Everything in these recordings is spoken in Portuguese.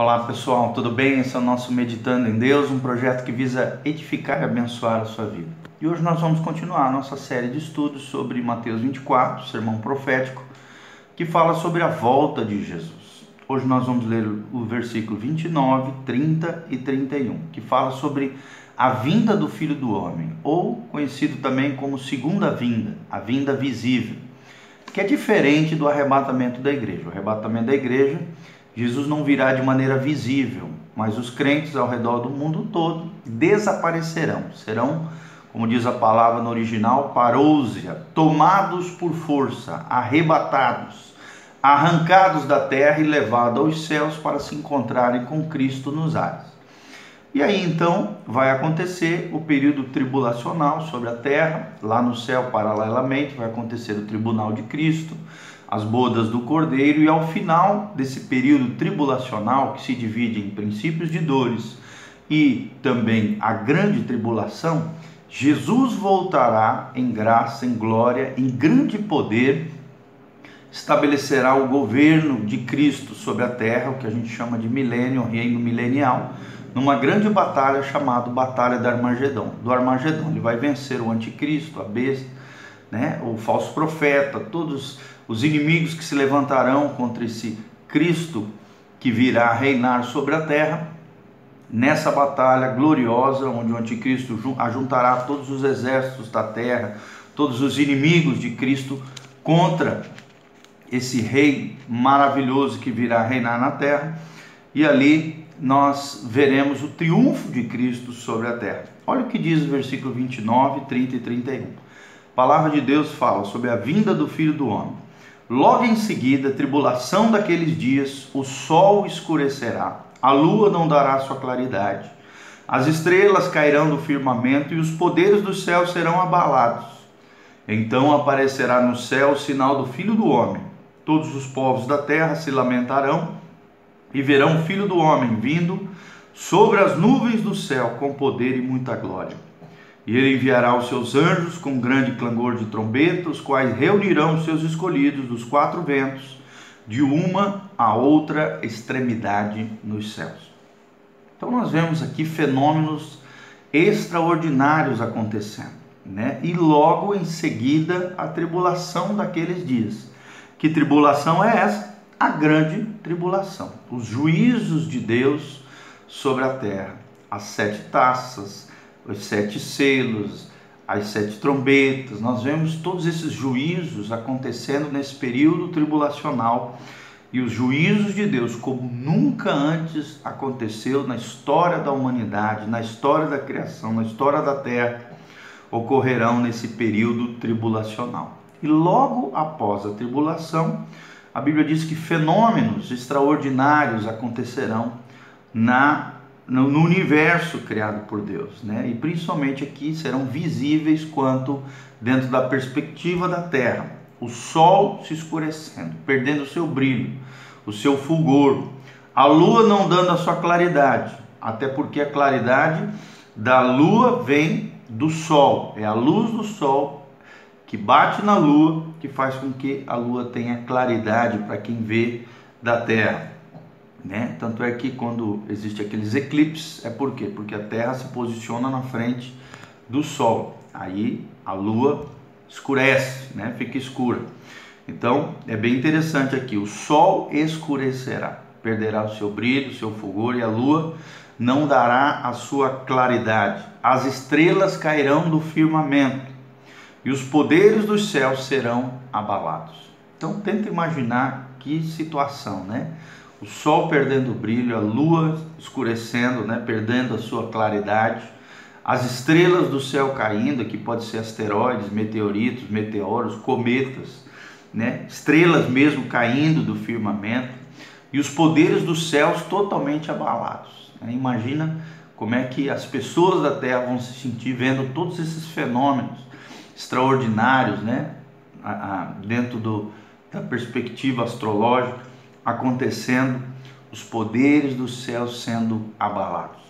Olá pessoal, tudo bem? Esse é o nosso Meditando em Deus, um projeto que visa edificar e abençoar a sua vida. E hoje nós vamos continuar a nossa série de estudos sobre Mateus 24, sermão profético, que fala sobre a volta de Jesus. Hoje nós vamos ler o versículo 29, 30 e 31, que fala sobre a vinda do Filho do Homem, ou conhecido também como segunda vinda, a vinda visível, que é diferente do arrebatamento da igreja. O arrebatamento da igreja Jesus não virá de maneira visível, mas os crentes ao redor do mundo todo desaparecerão, serão, como diz a palavra no original, parousia, tomados por força, arrebatados, arrancados da terra e levados aos céus para se encontrarem com Cristo nos ares. E aí então vai acontecer o período tribulacional sobre a terra, lá no céu, paralelamente, vai acontecer o tribunal de Cristo as bodas do cordeiro, e ao final desse período tribulacional, que se divide em princípios de dores e também a grande tribulação, Jesus voltará em graça, em glória, em grande poder, estabelecerá o governo de Cristo sobre a terra, o que a gente chama de milênio, reino milenial, numa grande batalha chamada Batalha do Armagedon. Do Armagedon, ele vai vencer o anticristo, a besta, né, o falso profeta, todos os inimigos que se levantarão contra esse Cristo que virá reinar sobre a terra, nessa batalha gloriosa, onde o anticristo ajuntará todos os exércitos da terra, todos os inimigos de Cristo contra esse rei maravilhoso que virá reinar na terra, e ali nós veremos o triunfo de Cristo sobre a terra. Olha o que diz o versículo 29, 30 e 31. A palavra de Deus fala sobre a vinda do Filho do Homem. Logo em seguida, tribulação daqueles dias, o sol escurecerá, a lua não dará sua claridade, as estrelas cairão do firmamento e os poderes do céu serão abalados. Então aparecerá no céu o sinal do Filho do Homem. Todos os povos da terra se lamentarão e verão o Filho do Homem vindo sobre as nuvens do céu com poder e muita glória. E ele enviará os seus anjos com grande clangor de trombeta, os quais reunirão os seus escolhidos dos quatro ventos, de uma a outra extremidade nos céus. Então nós vemos aqui fenômenos extraordinários acontecendo, né? E logo em seguida a tribulação daqueles dias. Que tribulação é essa? A grande tribulação, os juízos de Deus sobre a terra, as sete taças, os sete selos, as sete trombetas. Nós vemos todos esses juízos acontecendo nesse período tribulacional e os juízos de Deus, como nunca antes aconteceu na história da humanidade, na história da criação, na história da terra, ocorrerão nesse período tribulacional. E logo após a tribulação, a Bíblia diz que fenômenos extraordinários acontecerão na no, no, universo criado por Deus, né? E principalmente aqui serão visíveis quanto dentro da perspectiva da Terra, o Sol se escurecendo, perdendo o seu brilho, o seu fulgor, a Lua não dando a sua claridade, até porque a claridade da Lua vem do Sol, é a luz do Sol que bate na Lua que faz com que a Lua tenha claridade para quem vê da Terra. Né? Tanto é que quando existe aqueles eclipses, é por quê? Porque a Terra se posiciona na frente do Sol. Aí a Lua escurece, né? fica escura. Então é bem interessante aqui: o Sol escurecerá, perderá o seu brilho, o seu fulgor, e a Lua não dará a sua claridade. As estrelas cairão do firmamento, e os poderes dos céus serão abalados. Então tenta imaginar que situação, né? O sol perdendo o brilho, a lua escurecendo, né, perdendo a sua claridade, as estrelas do céu caindo, que pode ser asteroides, meteoritos, meteoros, cometas, né, estrelas mesmo caindo do firmamento, e os poderes dos céus totalmente abalados. Né? Imagina como é que as pessoas da Terra vão se sentir vendo todos esses fenômenos extraordinários, né, dentro do, da perspectiva astrológica acontecendo, os poderes do céu sendo abalados.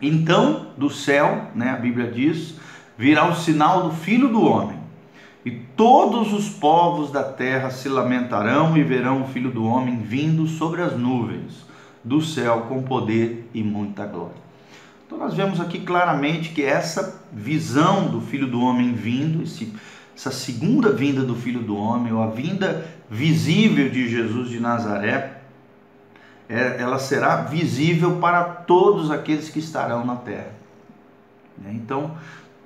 Então, do céu, né, a Bíblia diz, virá o sinal do Filho do Homem, e todos os povos da terra se lamentarão e verão o Filho do Homem vindo sobre as nuvens, do céu com poder e muita glória. Então nós vemos aqui claramente que essa visão do Filho do Homem vindo, esse, essa segunda vinda do Filho do Homem, ou a vinda visível de Jesus de Nazaré, é, ela será visível para todos aqueles que estarão na terra. Né? Então,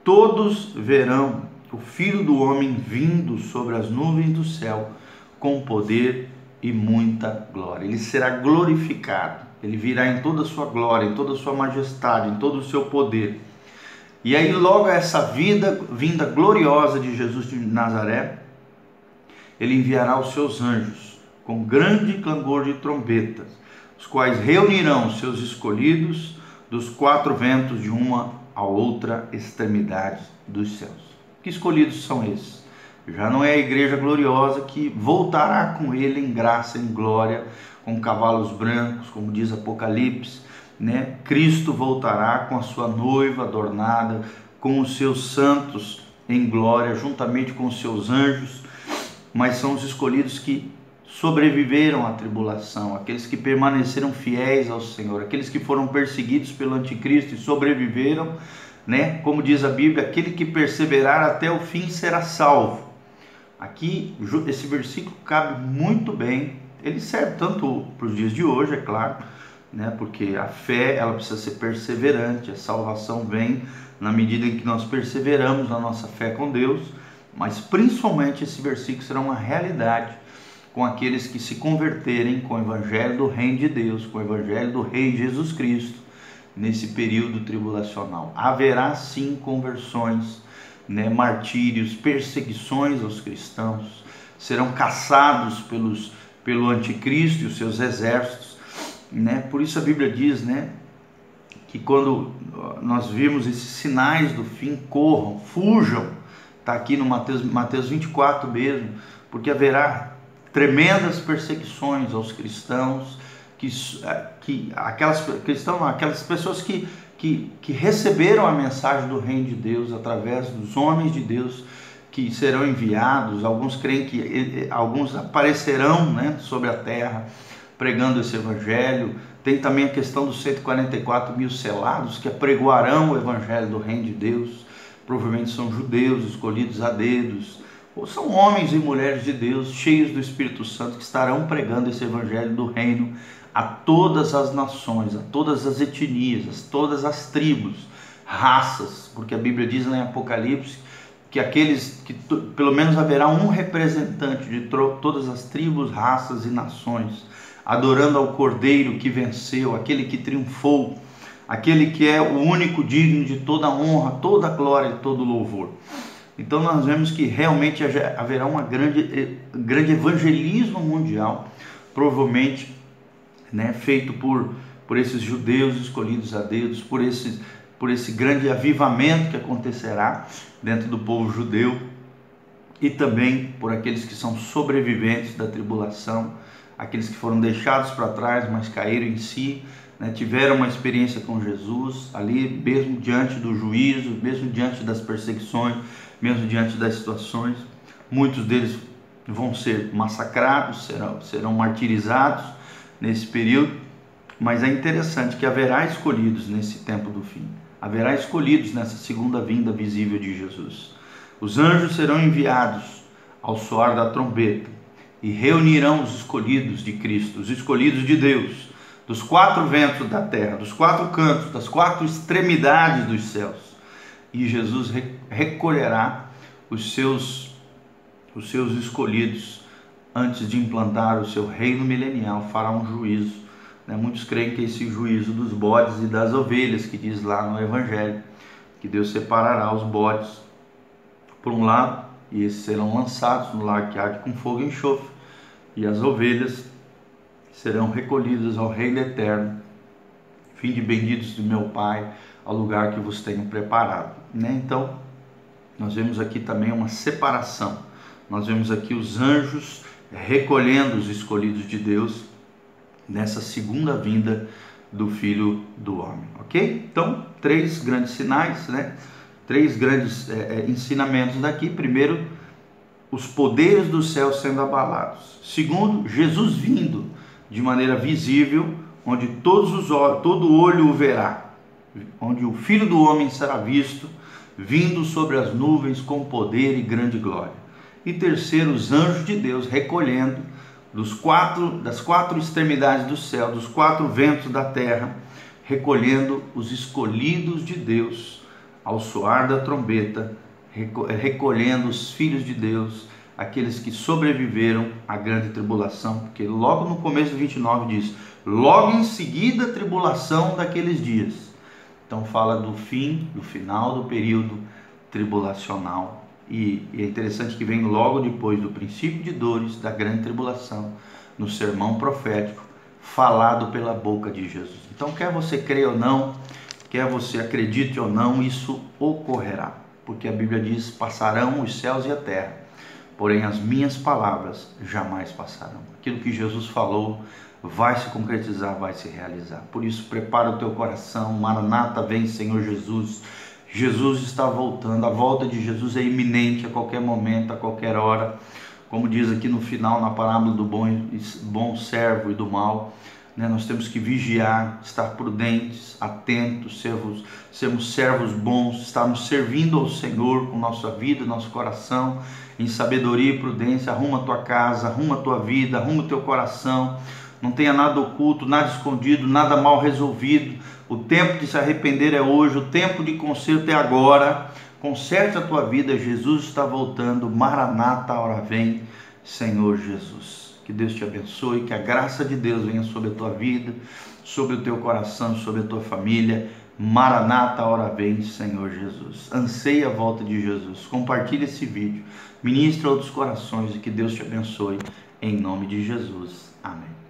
todos verão o Filho do Homem vindo sobre as nuvens do céu com poder e muita glória. Ele será glorificado, ele virá em toda a sua glória, em toda a sua majestade, em todo o seu poder. E aí, logo essa vida, vinda gloriosa de Jesus de Nazaré, ele enviará os seus anjos com grande clangor de trombetas, os quais reunirão seus escolhidos dos quatro ventos de uma a outra extremidade dos céus. Que escolhidos são esses? Já não é a igreja gloriosa que voltará com ele em graça, em glória, com cavalos brancos, como diz Apocalipse, né? Cristo voltará com a sua noiva adornada, com os seus santos em glória, juntamente com os seus anjos, mas são os escolhidos que sobreviveram à tribulação, aqueles que permaneceram fiéis ao Senhor, aqueles que foram perseguidos pelo anticristo e sobreviveram né? Como diz a Bíblia, aquele que perseverar até o fim será salvo. Aqui esse versículo cabe muito bem. Ele serve tanto para os dias de hoje, é claro, né? Porque a fé ela precisa ser perseverante. A salvação vem na medida em que nós perseveramos na nossa fé com Deus. Mas principalmente esse versículo será uma realidade com aqueles que se converterem com o evangelho do reino de Deus, com o evangelho do rei Jesus Cristo nesse período tribulacional. Haverá sim conversões, né, martírios, perseguições aos cristãos, serão caçados pelos, pelo anticristo e os seus exércitos. Né? Por isso a Bíblia diz né, que quando nós vimos esses sinais do fim, corram, fujam. Está aqui no Mateus, Mateus 24 mesmo, porque haverá tremendas perseguições aos cristãos que, que aquelas, cristãos, aquelas pessoas que, que, que receberam a mensagem do reino de Deus através dos homens de Deus que serão enviados, alguns creem que alguns aparecerão né, sobre a terra pregando esse evangelho. Tem também a questão dos 144 mil selados que apregoarão o evangelho do reino de Deus. Provavelmente são judeus escolhidos a dedos, ou são homens e mulheres de Deus cheios do Espírito Santo que estarão pregando esse evangelho do reino a todas as nações, a todas as etnias, a todas as tribos, raças, porque a Bíblia diz em Apocalipse que aqueles que pelo menos haverá um representante de todas as tribos, raças e nações, adorando ao Cordeiro que venceu, aquele que triunfou, aquele que é o único digno de toda honra, toda glória e todo louvor. Então nós vemos que realmente haverá um grande, eh, grande evangelismo mundial, provavelmente né, feito por, por esses judeus escolhidos a Deus, por esse, por esse grande avivamento que acontecerá dentro do povo judeu e também por aqueles que são sobreviventes da tribulação, aqueles que foram deixados para trás, mas caíram em si, né, tiveram uma experiência com Jesus ali, mesmo diante do juízo, mesmo diante das perseguições, mesmo diante das situações. Muitos deles vão ser massacrados, serão, serão martirizados, nesse período, mas é interessante que haverá escolhidos nesse tempo do fim. Haverá escolhidos nessa segunda vinda visível de Jesus. Os anjos serão enviados ao soar da trombeta e reunirão os escolhidos de Cristo, os escolhidos de Deus, dos quatro ventos da terra, dos quatro cantos, das quatro extremidades dos céus. E Jesus recolherá os seus os seus escolhidos antes de implantar o seu reino milenial, fará um juízo. Né? Muitos creem que é esse juízo dos bodes e das ovelhas, que diz lá no Evangelho, que Deus separará os bodes por um lado, e esses serão lançados no lago que arde com fogo e enxofre, e as ovelhas serão recolhidas ao reino eterno. Fim de benditos do meu Pai, ao lugar que vos tenho preparado. Né? Então, nós vemos aqui também uma separação. Nós vemos aqui os anjos recolhendo os escolhidos de Deus nessa segunda vinda do Filho do Homem, ok? Então, três grandes sinais, né? Três grandes é, ensinamentos daqui. Primeiro, os poderes do céu sendo abalados. Segundo, Jesus vindo de maneira visível onde todos os todo olho o verá, onde o Filho do homem será visto vindo sobre as nuvens com poder e grande glória. E terceiro, os anjos de Deus recolhendo dos quatro das quatro extremidades do céu, dos quatro ventos da terra, recolhendo os escolhidos de Deus ao soar da trombeta, recolhendo os filhos de Deus, aqueles que sobreviveram à grande tribulação, porque logo no começo do 29 diz: logo em seguida a tribulação daqueles dias. Então fala do fim, do final do período tribulacional. E, e é interessante que vem logo depois do princípio de dores, da grande tribulação, no sermão profético, falado pela boca de Jesus. Então, quer você creia ou não, quer você acredite ou não, isso ocorrerá. Porque a Bíblia diz: passarão os céus e a terra, porém as minhas palavras jamais passarão. Aquilo que Jesus falou vai se concretizar, vai se realizar. Por isso, prepara o teu coração. Maranata, vem, Senhor Jesus. Jesus está voltando. A volta de Jesus é iminente a qualquer momento, a qualquer hora. Como diz aqui no final, na parábola do bom, bom servo e do mal, né? nós temos que vigiar, estar prudentes, atentos, sermos, sermos servos bons, estarmos servindo ao Senhor com nossa vida, nosso coração, em sabedoria e prudência. Arruma a tua casa, arruma a tua vida, arruma o teu coração não tenha nada oculto, nada escondido, nada mal resolvido. O tempo de se arrepender é hoje, o tempo de conserto é agora. Conserte a tua vida, Jesus está voltando. Maranata, hora vem, Senhor Jesus. Que Deus te abençoe, que a graça de Deus venha sobre a tua vida, sobre o teu coração, sobre a tua família. Maranata, a hora vem, Senhor Jesus. Anseia a volta de Jesus. Compartilhe esse vídeo. Ministra outros corações e que Deus te abençoe. Em nome de Jesus. Amém.